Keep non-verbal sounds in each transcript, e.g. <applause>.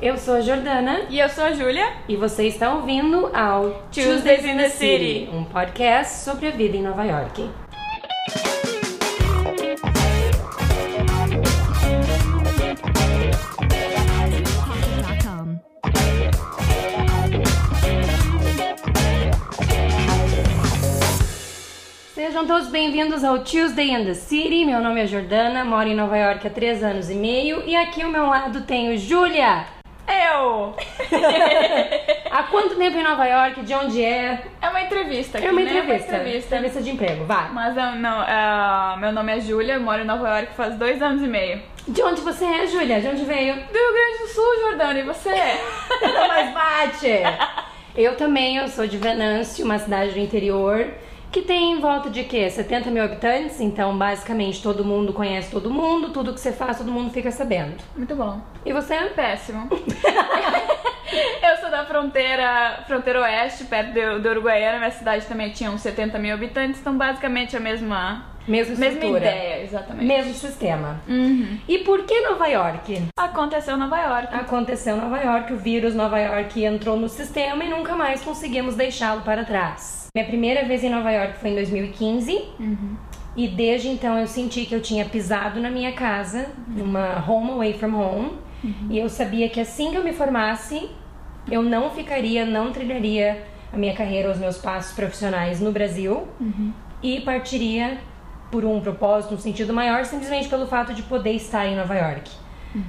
Eu sou a Jordana E eu sou a Júlia. e você está ouvindo ao Tuesdays in the City. um podcast sobre a vida em Nova York. Sejam todos bem-vindos ao Tuesday in the City. Meu nome é Jordana, moro em Nova York há três anos e meio e aqui ao meu lado tenho Júlia. Eu! <laughs> Há quanto tempo em Nova York? De onde é? É uma entrevista aqui, É uma né? entrevista. Uma entrevista. Entrevista de emprego, vai. Mas não, ah, meu nome é Júlia, eu moro em Nova York faz dois anos e meio. De onde você é, Júlia? De onde veio? Do Rio Grande do Sul, Jordana, e você? <laughs> Mas bate! Eu também, eu sou de Venâncio, uma cidade do interior, que tem em volta de quê? 70 mil habitantes, então basicamente todo mundo conhece todo mundo, tudo que você faz, todo mundo fica sabendo. Muito bom. E você? Péssimo. <laughs> eu sou da fronteira, fronteira oeste, perto do, do Uruguaiana. Minha cidade também tinha uns 70 mil habitantes, então basicamente a mesma, Mesma mesma ideia, exatamente. Mesmo sistema. Uhum. E por que Nova York? Aconteceu Nova York. Aconteceu Nova York, o vírus Nova York entrou no sistema e nunca mais conseguimos deixá-lo para trás. Minha primeira vez em Nova York foi em 2015 e desde então eu senti que eu tinha pisado na minha casa, numa home away from home, e eu sabia que assim que eu me formasse, eu não ficaria, não trilharia a minha carreira, os meus passos profissionais no Brasil. E partiria por um propósito, um sentido maior, simplesmente pelo fato de poder estar em Nova York.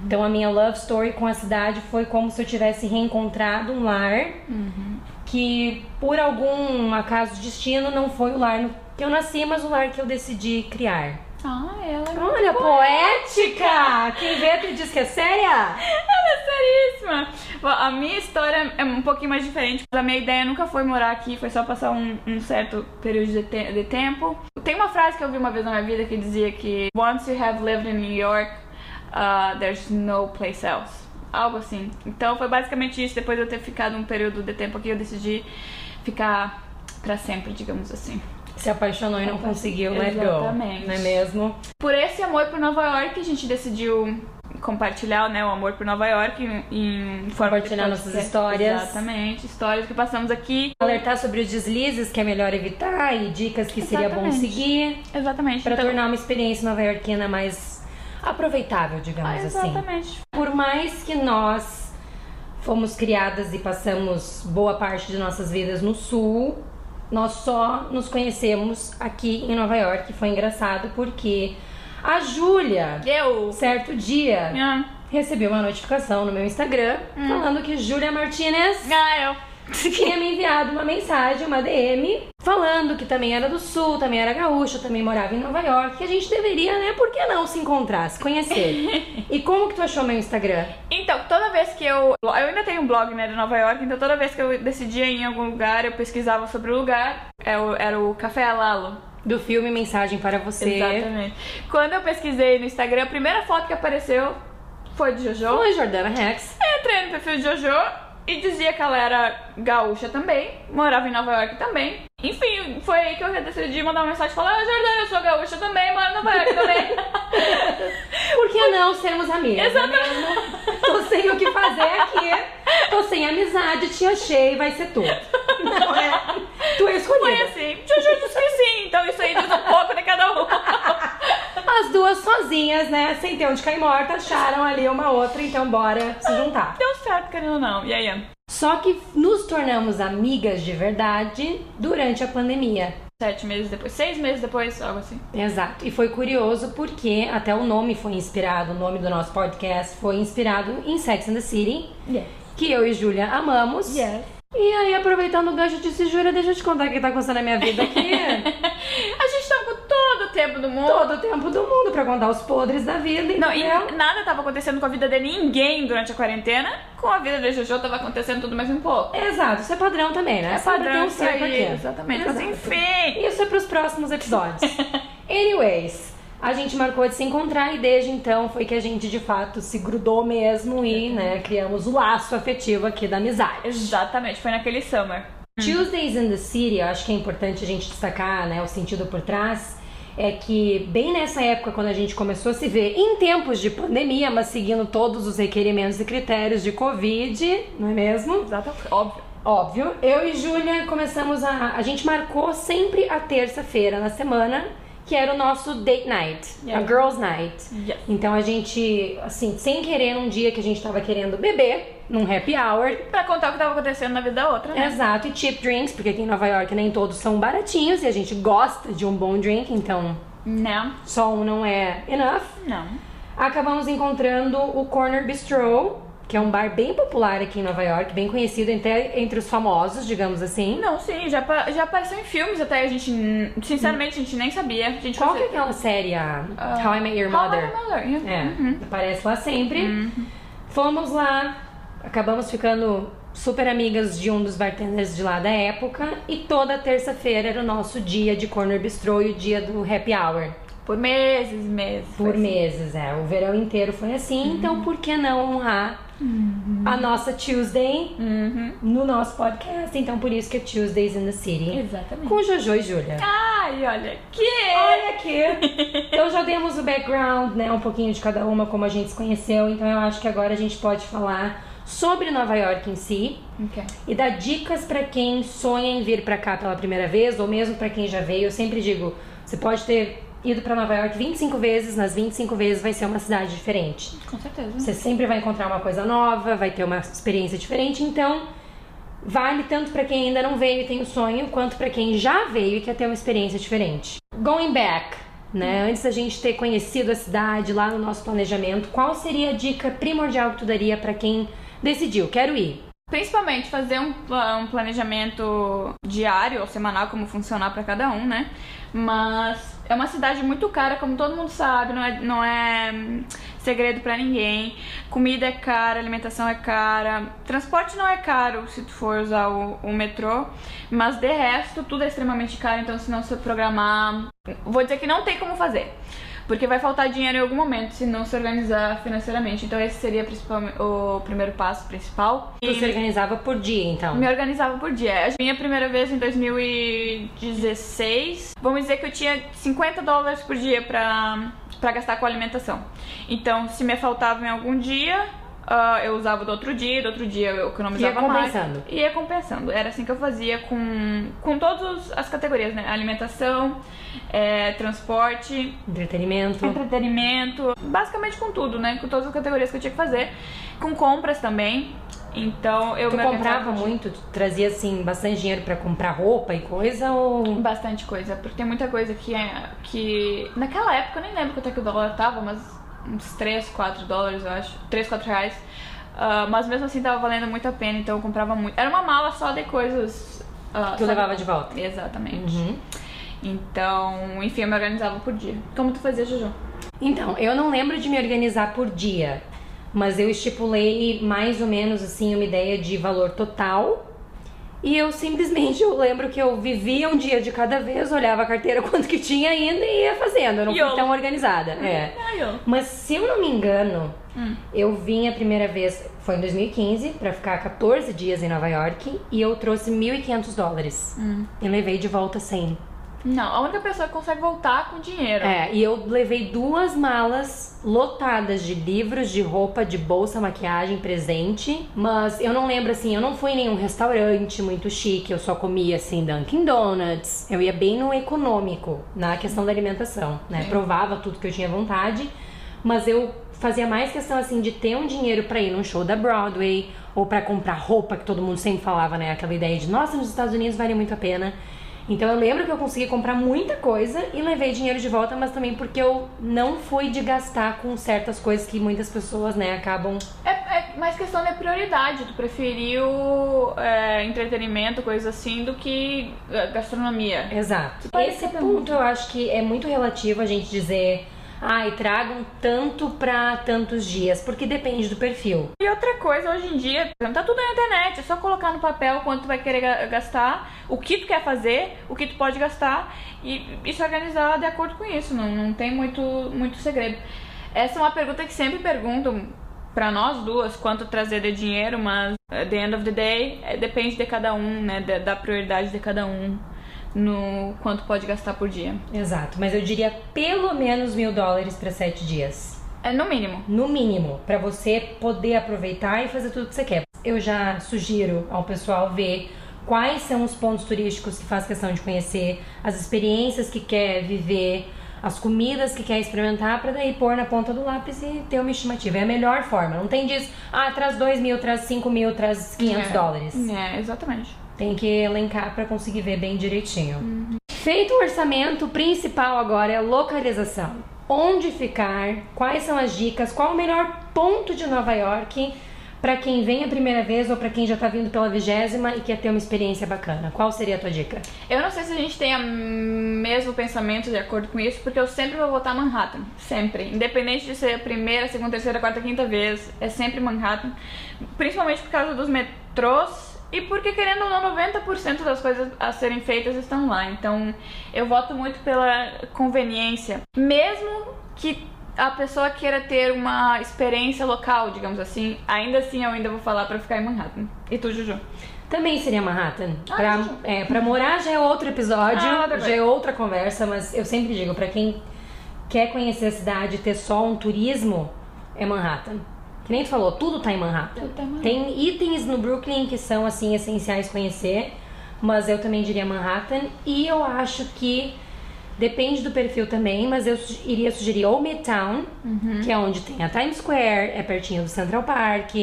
Então a minha love story com a cidade foi como se eu tivesse reencontrado um lar que por algum acaso de destino não foi o lar no que eu nasci, mas o lar que eu decidi criar. Ah, ela é Olha, poética! Quem vê tu diz que é séria? Ela é seríssima! Bom, a minha história é um pouquinho mais diferente. A minha ideia nunca foi morar aqui, foi só passar um, um certo período de, te- de tempo. Tem uma frase que eu vi uma vez na minha vida que dizia que Once you have lived in New York, uh, there's no place else. Algo assim. Então foi basicamente isso. Depois de eu ter ficado um período de tempo aqui, eu decidi ficar pra sempre, digamos assim. Se apaixonou e não conseguiu go. Exatamente. Não é mesmo? Por esse amor por Nova York, a gente decidiu compartilhar né, o amor por Nova York em, em forma de Compartilhar nossas podcast. histórias. Exatamente, histórias que passamos aqui. Alertar sobre os deslizes que é melhor evitar e dicas que seria bom Exatamente. seguir Exatamente. para então- tornar uma experiência nova-iorquina mais aproveitável, digamos Ah, assim. exatamente. Por mais que nós fomos criadas e passamos boa parte de nossas vidas no sul, nós só nos conhecemos aqui em Nova York. Foi engraçado porque a Júlia, Eu. certo dia, Ah, recebi uma notificação no meu Instagram falando que Júlia Martinez Ah, eu. <laughs> tinha me enviado uma mensagem, uma DM, falando que também era do sul, também era gaúcha, também morava em Nova York, que a gente deveria, né, por que não se encontrar, se conhecer. <laughs> e como que tu achou meu Instagram? Então, toda vez que eu. Eu ainda tenho um blog, né, de Nova York, então toda vez que eu decidia ir em algum lugar, eu pesquisava sobre o lugar. É Era o Café Alalo. Do filme Mensagem para Você. Exatamente. Quando eu pesquisei no Instagram, a primeira foto que apareceu foi de Jojo. Oi, Jordana Rex. Eu entrei no perfil de Jojo e dizia que ela era gaúcha também, morava em Nova York também. Enfim, foi aí que eu decidi mandar uma mensagem e falar: Ah, Jordana, eu sou gaúcha também, moro em Nova York também. <laughs> Por que não sermos amigas? Exatamente. não é mesmo? Tô sem o que fazer aqui. Tô sem amizade, te achei, vai ser tu. <laughs> Não é? Tu é escolhida. Foi assim. Jojo disse que sim, então isso aí diz um pouco de cada um. As duas sozinhas, né? Sem ter onde cair morta, acharam ali uma outra, então bora se juntar. Deu certo, querendo ou não. E aí, Só que nos tornamos amigas de verdade durante a pandemia. sete meses depois, seis meses depois, algo assim. Exato. E foi curioso porque até o nome foi inspirado, o nome do nosso podcast foi inspirado em Sex and the City, Yes. que eu e Júlia amamos. Yes. E aí, aproveitando o gancho, eu disse, Júlia, deixa eu te contar o que tá acontecendo na minha vida aqui. <laughs> A gente tava com todo o tempo do mundo. Todo o tempo do mundo pra contar os podres da vida, Não, e nada tava acontecendo com a vida de ninguém durante a quarentena. Com a vida de Jojo tava acontecendo tudo mais um pouco. Exato, isso é padrão também, né? É Sempre padrão tem um isso certo aí, aqui. exatamente. Mas Exato. enfim. Isso é pros próximos episódios. <laughs> Anyways, a gente marcou de se encontrar e desde então foi que a gente de fato se grudou mesmo e, né, criamos o laço afetivo aqui da amizade. Exatamente, foi naquele summer. Tuesdays in the City, eu acho que é importante a gente destacar, né, o sentido por trás, é que bem nessa época, quando a gente começou a se ver em tempos de pandemia, mas seguindo todos os requerimentos e critérios de Covid, não é mesmo? Exato, óbvio. Óbvio. Eu e Júlia começamos a. A gente marcou sempre a terça-feira na semana, que era o nosso date night, Yeah. a girls night. Yes. Então a gente, assim, sem querer, num dia que a gente tava querendo beber, num happy hour. Pra contar o que tava acontecendo na vida da outra, né? Exato, e cheap drinks, porque aqui em Nova York nem todos são baratinhos e a gente gosta de um bom drink, então Não. só um não é enough. Não. Acabamos encontrando o Corner Bistro, que é um bar bem popular aqui em Nova York, bem conhecido até entre os famosos, digamos assim. Não, sim, já, já apareceu em filmes até, a gente, sinceramente, a gente nem sabia. Gente Qual que é aquela série? a Ah, How I Met Your How I Mother? Met Your Mother, yeah. É, Uhum. aparece lá sempre. Fomos lá, acabamos ficando super amigas de um dos bartenders de lá da época e toda terça-feira era o nosso dia de Corner Bistro e o dia do happy hour. Por meses, meses. Por assim. meses, é. O verão inteiro foi assim, então por que não honrar a nossa Tuesday Uhum. no nosso podcast? Então por isso que é Tuesdays in the City. Exatamente. Com Jojo e Júlia. Ai, olha que... Olha aqui! Então já demos o background, né? Um pouquinho de cada uma, como a gente se conheceu. Então eu acho que agora a gente pode falar sobre Nova York em si Ok. e dar dicas pra quem sonha em vir pra cá pela primeira vez ou mesmo pra quem já veio. Eu sempre digo, você pode ter ido pra Nova York 25 vezes, nas 25 vezes vai ser uma cidade diferente. Com certeza. Você sempre vai encontrar uma coisa nova, vai ter uma experiência diferente, então vale tanto pra quem ainda não veio e tem o sonho, quanto pra quem já veio e quer ter uma experiência diferente. Going back, né? Antes da gente ter conhecido a cidade lá no nosso planejamento, qual seria a dica primordial que tu daria pra quem decidiu, quero ir? Principalmente fazer um, um planejamento diário ou semanal, como funcionar pra cada um, né? Mas é uma cidade muito cara, como todo mundo sabe, não é, não é hum, segredo pra ninguém. Comida é cara, alimentação é cara, transporte não é caro se tu for usar o, o metrô, mas de resto tudo é extremamente caro, então se não se programar, vou dizer que não tem como fazer. Porque vai faltar dinheiro em algum momento se não se organizar financeiramente. Então esse seria o primeiro passo principal. Tu se organizava por dia, então? Me organizava por dia. A minha primeira vez em 2016, vamos dizer que eu tinha 50 dólares por dia pra, pra gastar com alimentação. Então, se me faltava em algum dia, ah, eu usava do outro dia, do outro dia eu economizava Ia mais. compensando. Ia compensando. Era assim que eu fazia com, com todas as categorias, né? Alimentação, é, transporte, Entretenimento. entretenimento, basicamente com tudo, né? Com todas as categorias que eu tinha que fazer. Com compras também. Então eu Tu me comprava muito? Tu trazia, assim, bastante dinheiro pra comprar roupa e coisa ou... Bastante coisa, porque tem muita coisa que é. que. Naquela época eu nem lembro quanto é que o dólar tava, mas uns 3, 4 dólares, eu acho. 3, 4 reais. Ah, mas mesmo assim tava valendo muito a pena, então eu comprava muito. Era uma mala só de coisas. ah, Tu levava de volta? Exatamente. Uhum. Então, enfim, eu me organizava por dia. Como tu fazia, Juju? Então, eu não lembro de me organizar por dia, mas eu estipulei mais ou menos assim uma ideia de valor total. E eu simplesmente eu lembro que eu vivia um dia de cada vez, olhava a carteira <laughs> quanto que tinha ainda e ia fazendo. Eu não fui tão organizada. É. Ai. Mas se eu não me engano, Hum. eu vim a primeira vez, foi em 2015, pra ficar 14 dias em Nova York, e eu trouxe 1.500 dólares. Hum. E levei de volta 100. Não, a única pessoa que consegue voltar com dinheiro. É, e eu levei duas malas lotadas de livros, de roupa, de bolsa, maquiagem, presente. Mas eu não lembro assim, eu não fui em nenhum restaurante muito chique, eu só comia assim Dunkin' Donuts. Eu ia bem no econômico, na questão da alimentação, né? Sim. Provava tudo que eu tinha vontade, mas eu fazia mais questão assim de ter um dinheiro pra ir num show da Broadway ou pra comprar roupa que todo mundo sempre falava, né? Aquela ideia de, nossa, nos Estados Unidos vale muito a pena. Então eu lembro que eu consegui comprar muita coisa e levei dinheiro de volta, mas também porque eu não fui de gastar com certas coisas que muitas pessoas, né, acabam. É, é mais questão de prioridade. Tu preferiu é, entretenimento, coisa assim, do que é, gastronomia. Exato. Esse ser ponto eu acho que é muito relativo a gente dizer, ai, tragam tanto pra tantos dias, porque depende do perfil. E outra coisa, hoje em dia, tá tudo na internet, é só colocar no papel quanto tu vai querer ga- gastar, o que tu quer fazer, o que tu pode gastar e, e se organizar de acordo com isso, não, não tem muito, muito segredo. Essa é uma pergunta que sempre perguntam pra nós duas, quanto trazer de dinheiro, mas at the end of the day, é, depende de cada um, né, da prioridade de cada um. No quanto pode gastar por dia. Exato, mas eu diria pelo menos mil dólares para sete dias. É no mínimo. No mínimo, para você poder aproveitar e fazer tudo que você quer. Eu já sugiro ao pessoal ver quais são os pontos turísticos que faz questão de conhecer, as experiências que quer viver, as comidas que quer experimentar, para daí pôr na ponta do lápis e ter uma estimativa. É a melhor forma. Não tem disso, ah, traz dois mil, traz cinco mil, traz 500 é. dólares. É, exatamente. Tem que elencar para conseguir ver bem direitinho. Uhum. Feito o orçamento, o principal agora é a localização. Onde ficar, quais são as dicas, qual o melhor ponto de Nova York para quem vem a primeira vez ou para quem já tá vindo pela vigésima e quer ter uma experiência bacana? Qual seria a tua dica? Eu não sei se a gente tem o mesmo pensamento de acordo com isso, porque eu sempre vou votar Manhattan. Sempre. Independente de ser a primeira, segunda, terceira, quarta, quinta vez, é sempre Manhattan. Principalmente por causa dos metrôs e porque, querendo ou não, 90% das coisas a serem feitas estão lá. Então, eu voto muito pela conveniência. Mesmo que a pessoa queira ter uma experiência local, digamos assim, ainda assim eu ainda vou falar para ficar em Manhattan. E tu, Juju? Também seria Manhattan. Ah, pra, é, pra morar já é outro episódio, ah, já é outra conversa, mas eu sempre digo, para quem quer conhecer a cidade ter só um turismo, é Manhattan. Que nem tu falou, tudo tá em Manhattan. Tá Manhattan. Tem itens no Brooklyn que são, assim, essenciais conhecer, mas eu também diria Manhattan. E eu acho que Depende do perfil também, mas eu iria sugerir ou Midtown, uhum. que é onde tem a Times Square, é pertinho do Central Park.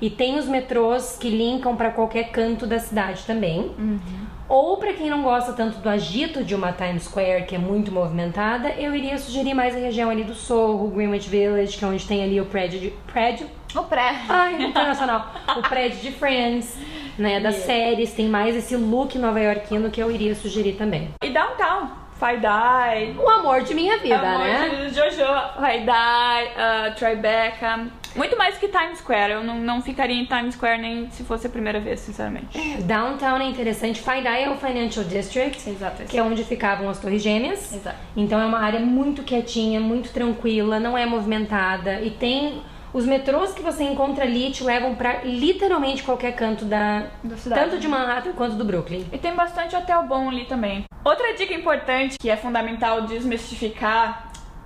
E tem os metrôs que linkam para qualquer canto da cidade também. Uhum. Ou para quem não gosta tanto do agito de uma Times Square, que é muito movimentada, eu iria sugerir mais a região ali do Soho, Greenwich Village, que é onde tem ali o prédio de... Prédio? O prédio. Ai, internacional. o prédio de Friends, né? Das yeah. séries. Tem mais esse look nova-iorquino que eu iria sugerir também. E Downtown. Haidai. O amor de minha vida, amor né? De Jojo, Haidai, uh, Tribeca. Muito mais que Times Square. Eu não, não ficaria em Times Square nem se fosse a primeira vez, sinceramente. É, Downtown é interessante. Faidai é o Financial District, Exato, que é onde ficavam as Torres Gêmeas. Exato. Então é uma área muito quietinha, muito tranquila, não é movimentada e tem os metrôs que você encontra ali te levam para literalmente qualquer canto da, da cidade. Tanto de Manhattan quanto do Brooklyn. E tem bastante hotel bom ali também. Outra dica importante que é fundamental desmistificar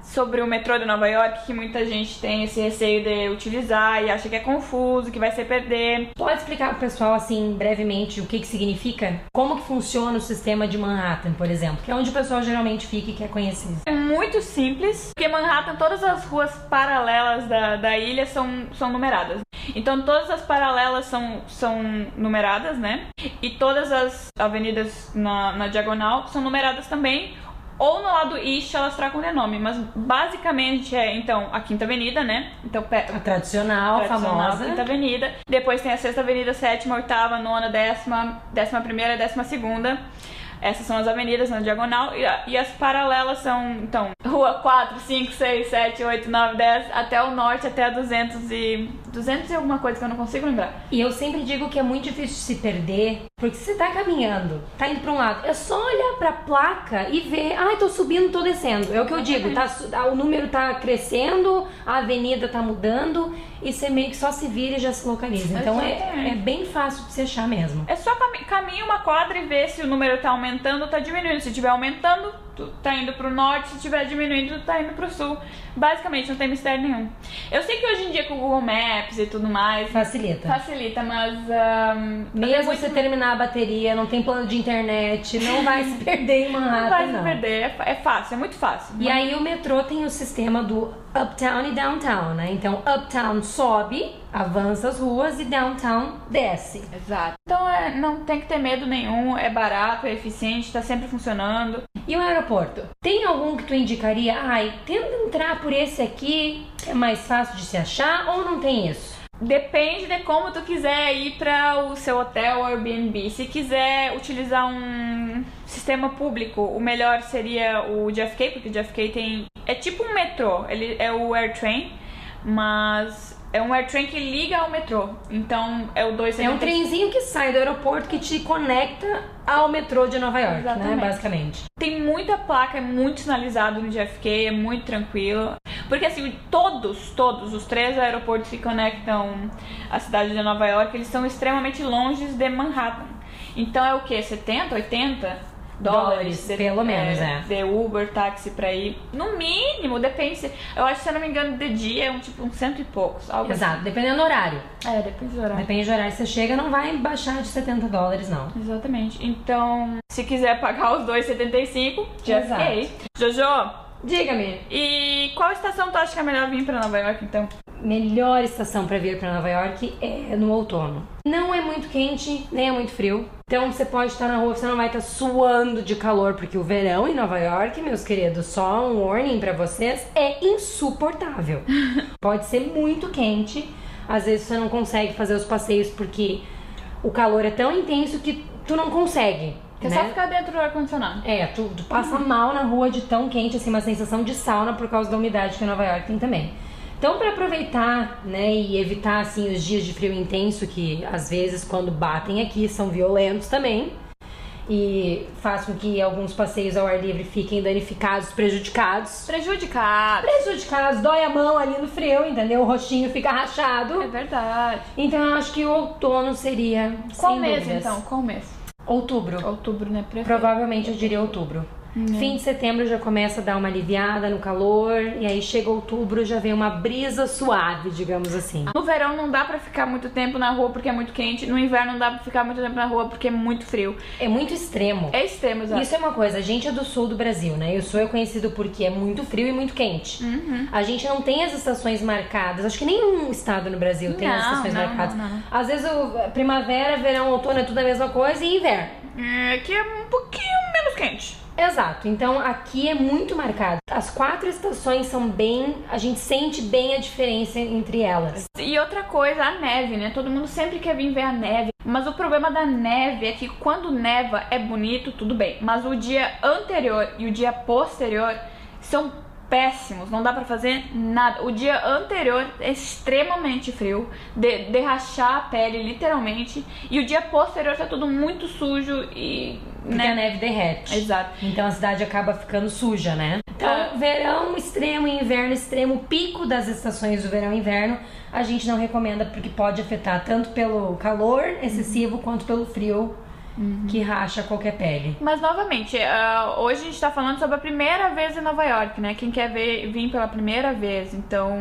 sobre o metrô de Nova York que muita gente tem esse receio de utilizar e acha que é confuso, que vai se perder. Pode explicar pro pessoal assim brevemente o que que significa? Como que funciona o sistema de Manhattan, por exemplo, que é onde o pessoal geralmente fica e quer conhecer. É muito simples, porque Manhattan todas as ruas paralelas da, da ilha são, são numeradas. Então todas as paralelas são, são numeradas, né? E todas as avenidas na, na diagonal são numeradas também ou no lado east elas trocam de nome, mas basicamente é então a Quinta Avenida, né? Então a tradicional, tradicional famosa Quinta Avenida. Depois tem a Sexta Avenida, Sétima, Oitava, Nona, Décima, Décima Primeira, Décima Segunda. Essas são as avenidas na diagonal e, e, as paralelas são, então, rua 4, 5, 6, 7, 8, 9, 10, até o norte, até a 200 e... 200 e alguma coisa que eu não consigo lembrar. E eu sempre digo que é muito difícil se perder, porque se você tá caminhando, tá indo pra um lado, é só olhar pra placa e ver, ai, ah, tô subindo, tô descendo. É o que eu digo, tá, o número tá crescendo, a avenida tá mudando, e você meio que só se vira e já se localiza. Então é, é, bem fácil de se achar mesmo. É só cam uma quadra e ver se o número tá aumentando ou tá diminuindo. Se estiver aumentando, tu tá indo pro norte, se estiver diminuindo, tu tá indo pro sul. Basicamente, não tem mistério nenhum. Eu sei que hoje em dia com o Google Maps e tudo mais. Facilita. Facilita, mas. Um, Mesmo muito... você terminar a bateria, não tem plano de internet, não <laughs> vai se perder em Manhattan. Não vai não. se perder, é, é, fácil, é muito fácil. E aí o metrô tem o sistema do uptown e downtown, né? Então, uptown sobe, avança as ruas e downtown desce. Exato. Então, é, não tem que ter medo nenhum, é barato, é eficiente, tá sempre funcionando. E o aeroporto? Tem algum que tu indicaria? Ai, tenta entrar por esse aqui, é mais fácil de se achar ou não tem isso? Depende de como tu quiser ir para o seu hotel ou Airbnb. Se quiser utilizar um sistema público, o melhor seria o JFK, porque o JFK tem é tipo um metrô, ele é o AirTrain, mas é um AirTrain que liga ao metrô. Então é o 270. É um trenzinho que sai do aeroporto que te conecta ao metrô de Nova York, né, Exatamente. né? Basicamente. Tem muita placa, é muito sinalizado no JFK, é muito tranquilo. Porque assim, todos, todos os três aeroportos que conectam a cidade de Nova York, eles são extremamente longe de Manhattan. Então é o que? 70, 80? Dólares. Pelo menos, é. De Uber, táxi pra ir. No mínimo, depende. Eu acho se eu não me engano, de dia é um tipo um cento e poucos. Algo Exato, dependendo do horário. assim. É, depende do horário. Depende do horário que você chega, não vai baixar de 70 dólares, não. Exatamente. Então, se quiser pagar os 2,75, já fiquei. Jojo, Diga-me, e qual estação tu acha que é melhor vir pra Nova York, então? Melhor estação pra vir pra Nova York é no outono. Não é muito quente, nem é muito frio. Então você pode estar na rua, você não vai estar suando de calor, porque o verão em Nova York, meus queridos, só um warning pra vocês, é insuportável. <laughs> pode ser muito quente, às vezes você não consegue fazer os passeios porque o calor é tão intenso que tu não consegue. É né? só ficar dentro do ar-condicionado. É, tu, tu passa <laughs> mal na rua de tão quente, assim, uma sensação de sauna por causa da umidade que Nova York tem também. Então, para aproveitar, né, e evitar, assim, os dias de frio intenso que, às vezes, quando batem aqui, são violentos também, e faz com que alguns passeios ao ar livre fiquem danificados, prejudicados. Prejudicado. Prejudicados, dói a mão ali no frio, entendeu? O rostinho fica rachado. É verdade. Então, eu acho que o outono seria, Qual mês, dúvidas. então? Qual mês? Outubro. Outubro, né? Prefeito. Provavelmente eu diria outubro. Fim de setembro já começa a dar uma aliviada no calor, e aí chega outubro já vem uma brisa suave, digamos assim. No verão não dá pra ficar muito tempo na rua porque é muito quente. No inverno não dá pra ficar muito tempo na rua porque é muito frio. É muito extremo. É extremo, exato. Isso é uma coisa, a gente é do sul do Brasil, né? E o sul é conhecido porque é muito frio e muito quente. Uhum. A gente não tem as estações marcadas. Acho que nenhum estado no Brasil tem as Não, estações não, marcadas. não. Às vezes o primavera, verão, outono é tudo a mesma coisa e inverno. É, Aqui é um pouquinho menos quente. Exato, então aqui é muito marcado. As quatro estações são bem. A gente sente bem a diferença entre elas. E outra coisa, a neve, né? Todo mundo sempre quer vir ver a neve. Mas o problema da neve é que quando neva é bonito, tudo bem. Mas o dia anterior e o dia posterior são péssimos. Não dá pra fazer nada. O dia anterior é extremamente frio, de, de rachar a pele, literalmente. E o dia posterior tá tudo muito sujo e. Porque a Né? neve derrete. Exato. Então a cidade acaba ficando suja, né? Então, É. verão extremo e inverno extremo, pico das estações do verão e inverno, a gente não recomenda porque pode afetar tanto pelo calor excessivo quanto pelo frio que racha qualquer pele. Mas novamente, ah, hoje a gente tá falando sobre a primeira vez em Nova York, né? Quem quer ver, vir pela primeira vez, então.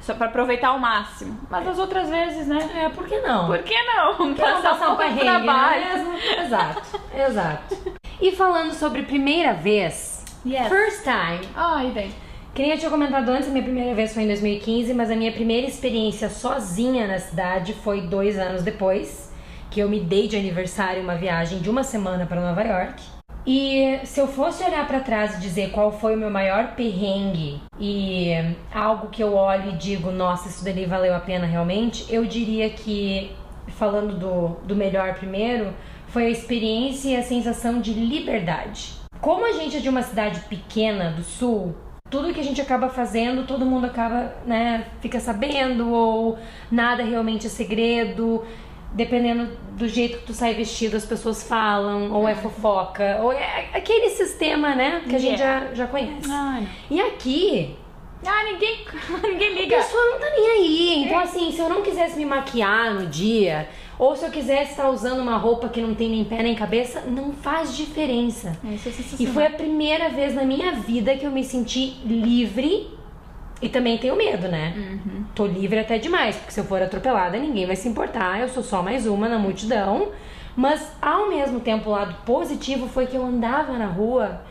Só pra aproveitar ao máximo. Mas as outras vezes, né? É, por que não? Por que não? Por que não passar um pouco de perrengue, trabalho. é mesmo? Exato, exato. E falando sobre primeira vez, Yes. first time, Ai, bem. Que nem eu tinha comentado antes, a minha primeira vez foi em 2015, mas a minha primeira experiência sozinha na cidade foi dois anos depois, que eu me dei de aniversário uma viagem de uma semana para Nova York. E se eu fosse olhar para trás e dizer qual foi o meu maior perrengue e algo que eu olho e digo, nossa, isso dali valeu a pena realmente, eu diria que, falando do, do melhor primeiro, foi a experiência e a sensação de liberdade. Como a gente é de uma cidade pequena do sul, tudo que a gente acaba fazendo, todo mundo acaba, né, fica sabendo, ou nada realmente é segredo. Dependendo do jeito que tu sai vestido, as pessoas falam, ou é fofoca, ou é aquele sistema, né, que a gente Yeah. já, já conhece. Ai, E aqui, ah, ninguém, <laughs> ninguém a liga. pessoa não tá nem aí. Então, assim, se eu não quisesse me maquiar no dia, ou se eu quisesse estar usando uma roupa que não tem nem pé nem cabeça, não faz diferença. Isso é E foi a primeira vez na minha vida que eu me senti livre. E também tenho medo, né? Uhum. Tô livre até demais, porque se eu for atropelada, ninguém vai se importar. Eu sou só mais uma na multidão. Mas ao mesmo tempo, o lado positivo foi que eu andava na rua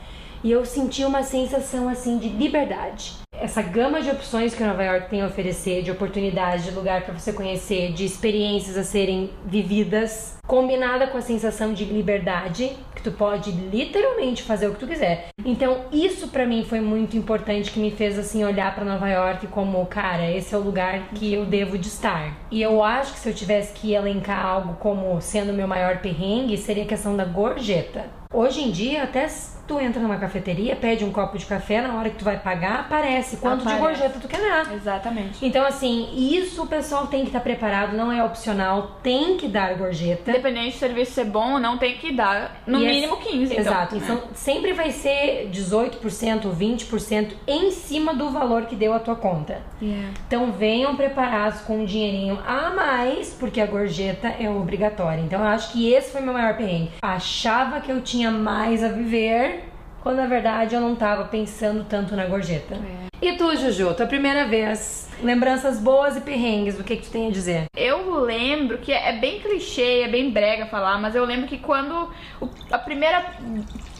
e eu senti uma sensação assim de liberdade. Essa gama de opções que Nova York tem a oferecer, de oportunidades, de lugar para você conhecer, de experiências a serem vividas, combinada com a sensação de liberdade, que tu pode literalmente fazer o que tu quiser. Então, isso para mim foi muito importante que me fez assim olhar para Nova York como, cara, esse é o lugar que eu devo de estar. E eu acho que se eu tivesse que elencar algo como sendo o meu maior perrengue, seria a questão da gorjeta. Hoje em dia, até tu entra numa cafeteria, pede um copo de café, na hora que tu vai pagar, aparece quanto Aparece. de gorjeta tu quer dar. Exatamente. Então, assim, isso o pessoal tem que estar preparado, não é opcional, tem que dar gorjeta. Independente do serviço ser bom ou não, tem que dar no E é- mínimo 15. então. Exato. Então, sempre vai ser 18% ou 20% em cima do valor que deu a tua conta. Yeah. Então venham preparados com um dinheirinho a mais, porque a gorjeta é obrigatória. Então eu acho que esse foi meu maior perrengue. Achava que eu tinha mais a viver, quando na verdade eu não tava pensando tanto na gorjeta. E tu, Juju, tua primeira vez, lembranças boas e perrengues, o que que tu tem a dizer? Eu lembro que é bem clichê, é bem brega falar, mas eu lembro que quando o, a primeira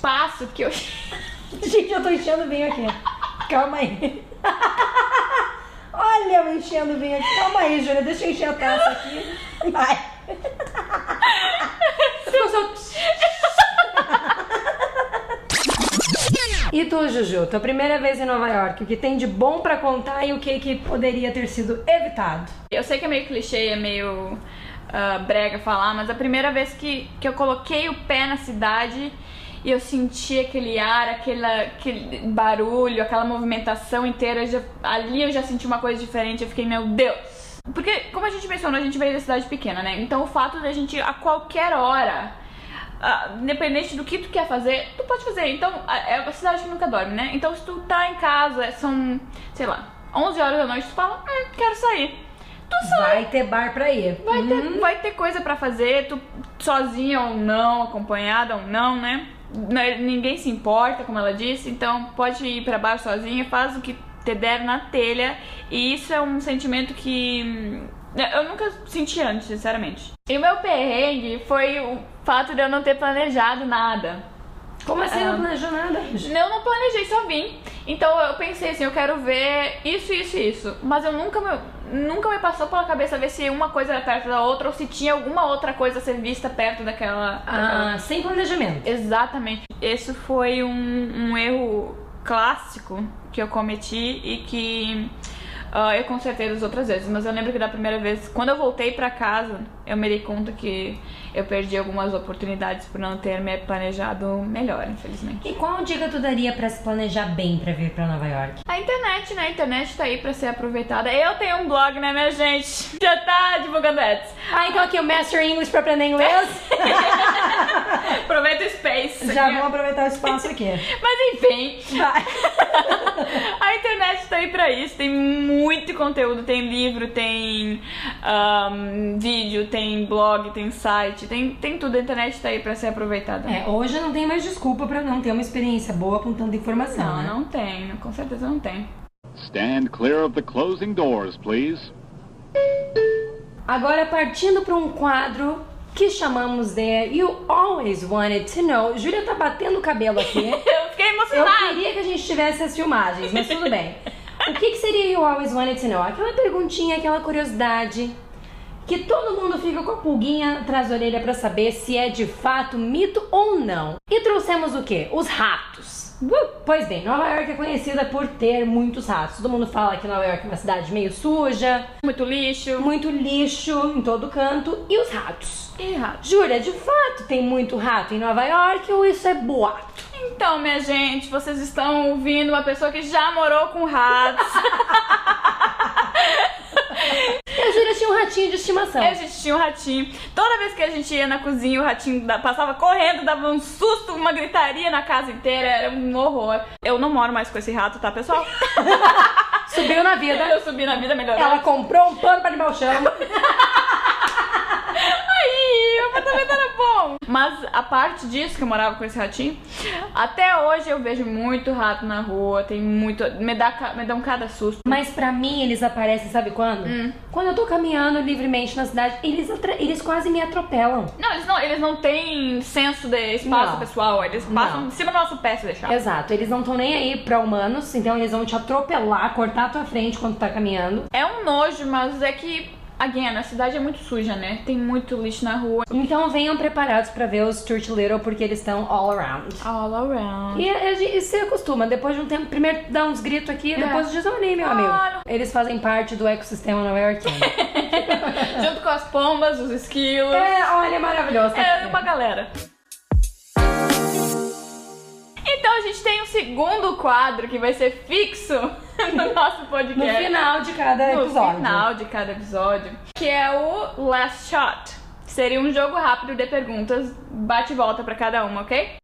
passo que eu <laughs> Gente, eu tô enchendo bem aqui. Calma aí. <laughs> Olha eu enchendo bem aqui. Calma aí, Júlia. Deixa eu encher a taça aqui. Vai. Tu, Juju, tua primeira vez em Nova York, o que tem de bom pra contar e o que, que poderia ter sido evitado? Eu sei que é meio clichê, é meio ah, brega falar, mas a primeira vez que, que eu coloquei o pé na cidade e eu senti aquele ar, aquele, aquele barulho, aquela movimentação inteira, eu já- ali eu já senti uma coisa diferente, eu fiquei, meu Deus! Porque, como a gente mencionou, a gente veio da cidade pequena, né? Então o fato da gente a qualquer hora ah, independente do que tu quer fazer, tu pode fazer. Então, a- é uma cidade que nunca dorme, né? Então, se tu tá em casa, são, sei lá, 11 horas da noite, tu fala, hum, quero sair. Tu sai. Vai ter bar pra ir. Vai ter, vai ter coisa pra fazer, tu sozinha ou não, acompanhada ou não, né? N- Ninguém se importa, como ela disse, então pode ir pra bar sozinha, faz o que te der na telha, e isso é um sentimento que hum, eu nunca senti antes, sinceramente. E o meu perrengue foi o fato de eu não ter planejado nada. Como assim não planejou nada? Eu não planejei, só vim. Então eu pensei assim, eu quero ver isso, isso e isso. Mas eu nunca me, nunca me passou pela cabeça ver se uma coisa era perto da outra ou se tinha alguma outra coisa a ser vista perto daquela. daquela- Ah, sem planejamento. Exatamente. Esse foi um, um erro clássico que eu cometi e que ah, eu consertei das outras vezes. Mas eu lembro que da primeira vez, quando eu voltei pra casa, eu me dei conta que eu perdi algumas oportunidades por não ter me planejado melhor, infelizmente. E qual dica tu daria pra se planejar bem pra vir pra Nova York? A internet, né? A internet tá aí pra ser aproveitada. Eu tenho um blog, né, minha gente? Já tá divulgando ads. Ah, então aqui o Master English pra aprender inglês. <laughs> Aproveita o space. Já vamos aproveitar o espaço aqui. <laughs> Mas enfim, Vai. <laughs> a internet tá aí pra isso. Tem muito conteúdo. Tem livro, tem ahn, vídeo, tem blog, tem site. Tem, tem tudo. A internet tá aí pra ser aproveitada. É, hoje não tem mais desculpa pra não ter uma experiência boa com tanta informação, Não, né? não tem. Com certeza não tem. Stand clear of the closing doors, please. Agora partindo pra um quadro que chamamos de You Always Wanted to Know. Júlia tá batendo o cabelo aqui. <laughs> Eu fiquei Eu emocionada. queria que a gente tivesse as filmagens, mas tudo bem. O que, que seria You Always Wanted to Know? Aquela perguntinha, aquela curiosidade que todo mundo fica com a pulguinha atrás da orelha pra saber se é de fato mito ou não. E trouxemos o quê? Os ratos. Uh, Pois bem, Nova York é conhecida por ter muitos ratos. Todo mundo fala que Nova York é uma cidade meio suja, Muito lixo. muito lixo em todo canto. E os ratos? E errado. Júlia, de fato tem muito rato em Nova York ou isso é boato? Então, minha gente, vocês estão ouvindo uma pessoa que já morou com ratos. <laughs> E a Júlia tinha um ratinho de estimação. A gente tinha um ratinho. Toda vez que a gente ia na cozinha, o ratinho da- passava correndo, dava um susto, uma gritaria na casa inteira. Era um horror. Eu não moro mais com esse rato, tá, pessoal? <laughs> Subiu na vida. Eu subi na vida melhor. Ela comprou um pano pra limpar o chão. <laughs> Apartamento era bom. Mas a parte disso que eu morava com esse ratinho, até hoje eu vejo muito rato na rua, tem muito. Me, dá, me dão cada susto. Mas pra mim eles aparecem, sabe quando? Quando eu tô caminhando livremente na cidade, eles, eles quase me atropelam. Não, eles não, eles não têm senso de espaço Não. pessoal, eles passam Não. em cima do nosso pé se deixar. Exato, eles não estão nem aí pra humanos, então eles vão te atropelar, cortar a tua frente quando tu tá caminhando. É um nojo, mas é que, again, a cidade é muito suja, né? Tem muito lixo na rua. Então venham preparados pra ver os Stuart Little, porque eles estão all around. All around. E gente e se acostuma, depois de um tempo, primeiro dá uns gritos aqui, depois diz, olha aí, meu amigo. Olha. Eles fazem parte do ecossistema nova-iorquino. <laughs> Junto com as pombas, os esquilos. é, olha, maravilhoso. tá É aqui. uma galera. Então a gente tem um segundo quadro que vai ser fixo <laughs> no nosso podcast. No final de cada No episódio. final de cada episódio, que é o Last Shot. Seria um jogo rápido de perguntas, bate e volta pra cada uma, ok?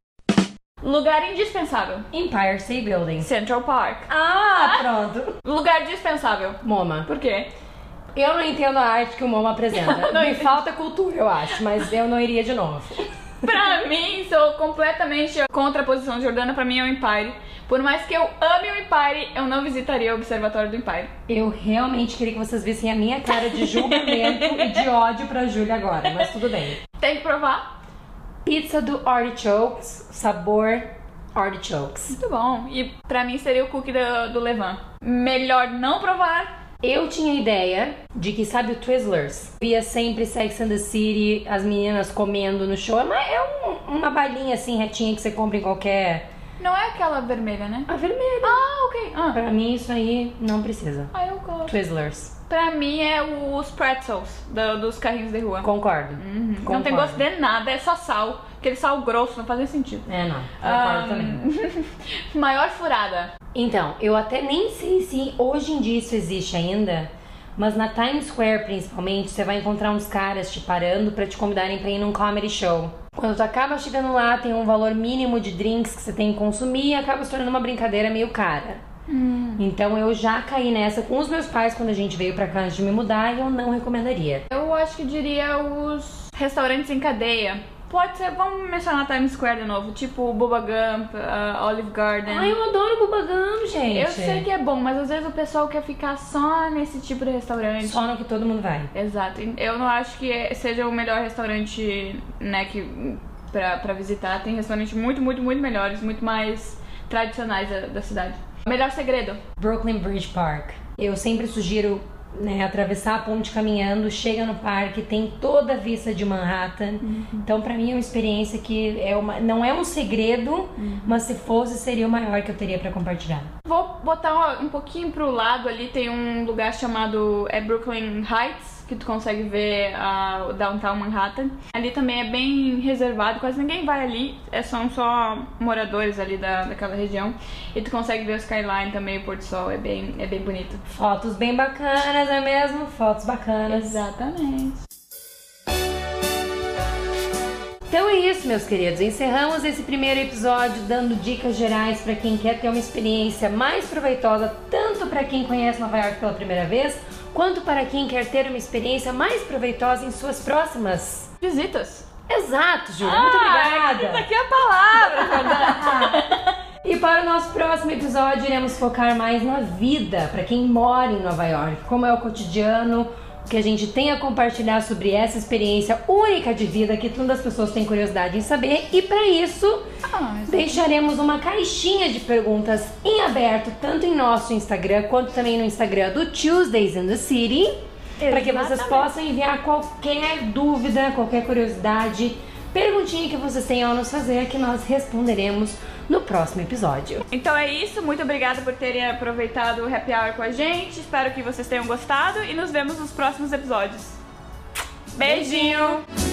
Lugar indispensável. Empire State Building. Central Park. Ah, <laughs> pronto. Lugar dispensável. MoMA. Por quê? Eu não entendo a arte que o MoMA apresenta. <laughs> Me entendi. falta cultura, eu acho, mas eu não iria de novo. Pra mim, sou completamente contra a posição Jordana, pra mim é o Empire. Por mais que eu ame o Empire, eu não visitaria o Observatório do Empire. Eu realmente queria que vocês vissem a minha cara de julgamento e de ódio pra Júlia agora, mas tudo bem. Tem que provar? Pizza do Artichokes, sabor Artichokes. Muito bom. E pra mim seria o cookie do, do Levan. Melhor não provar. Eu tinha ideia de que, sabe, o Twizzlers? Via sempre Sex and the City, as meninas comendo no show, mas é um- uma balinha assim retinha que você compra em qualquer. Não é aquela vermelha, né? A vermelha. Ah, ok. Ah, Pra mim, isso aí não precisa. ah eu gosto. Twizzlers. Pra mim é os pretzels do- dos carrinhos de rua. Concordo. Uhum. Não Concordo. tem gosto de nada, é só sal. Aquele sal grosso, não fazia sentido. É, não. Concordo Ah, também. <laughs> Maior furada. Então, eu até nem sei se hoje em dia isso existe ainda, mas na Times Square, principalmente, você vai encontrar uns caras te parando pra te convidarem pra ir num comedy show. Quando tu acaba chegando lá, tem um valor mínimo de drinks que você tem que consumir e acaba se tornando uma brincadeira meio cara. Então eu já caí nessa com os meus pais quando a gente veio pra cá antes de me mudar e eu não recomendaria. Eu acho que diria os restaurantes em cadeia. Pode ser, vamos mencionar Times Square de novo, tipo Bubba Gump, ah, Olive Garden. Ai, eu adoro bubagam, gente. Eu sei que é bom, mas às vezes o pessoal quer ficar só nesse tipo de restaurante. Só no que todo mundo vai. Exato. Eu não acho que seja o melhor restaurante, né, que pra, pra visitar. Tem restaurantes muito, muito, muito melhores, muito mais tradicionais da, da cidade. Melhor segredo. Brooklyn Bridge Park. Eu sempre sugiro né, atravessar a ponte caminhando, chega no parque, tem toda a vista de Manhattan. Então, pra mim, é uma experiência que é uma, não é um segredo, mas se fosse, seria o maior que eu teria pra compartilhar. Vou botar um pouquinho pro lado ali, tem um lugar chamado é Brooklyn Heights, que tu consegue ver a o downtown Manhattan. Ali também é bem reservado, quase ninguém vai ali, é, são só moradores ali da, daquela região. E tu consegue ver o skyline também, o pôr do sol, é bem, é bem bonito. Fotos bem bacanas, é mesmo? Fotos bacanas. Exatamente. Então é isso, meus queridos. Encerramos esse primeiro episódio dando dicas gerais para quem quer ter uma experiência mais proveitosa, tanto para quem conhece Nova York pela primeira vez, quanto para quem quer ter uma experiência mais proveitosa em suas próximas. Visitas. Exato, Júlia. Muito obrigada. Isso aqui é a palavra. <laughs> E para o nosso próximo episódio, iremos focar mais na vida, para quem mora em Nova York, como é o cotidiano, que a gente tem a compartilhar sobre essa experiência única de vida que todas as pessoas têm curiosidade em saber. E para isso, Ah, deixaremos uma caixinha de perguntas em aberto, tanto em nosso Instagram quanto também no Instagram do Tuesdays in the City, para que vocês possam enviar qualquer dúvida, qualquer curiosidade, perguntinha que vocês tenham a nos fazer, que nós responderemos no próximo episódio. Então é isso, muito obrigada por terem aproveitado o Happy Hour com a gente. Espero que vocês tenham gostado e nos vemos nos próximos episódios. Beijinho.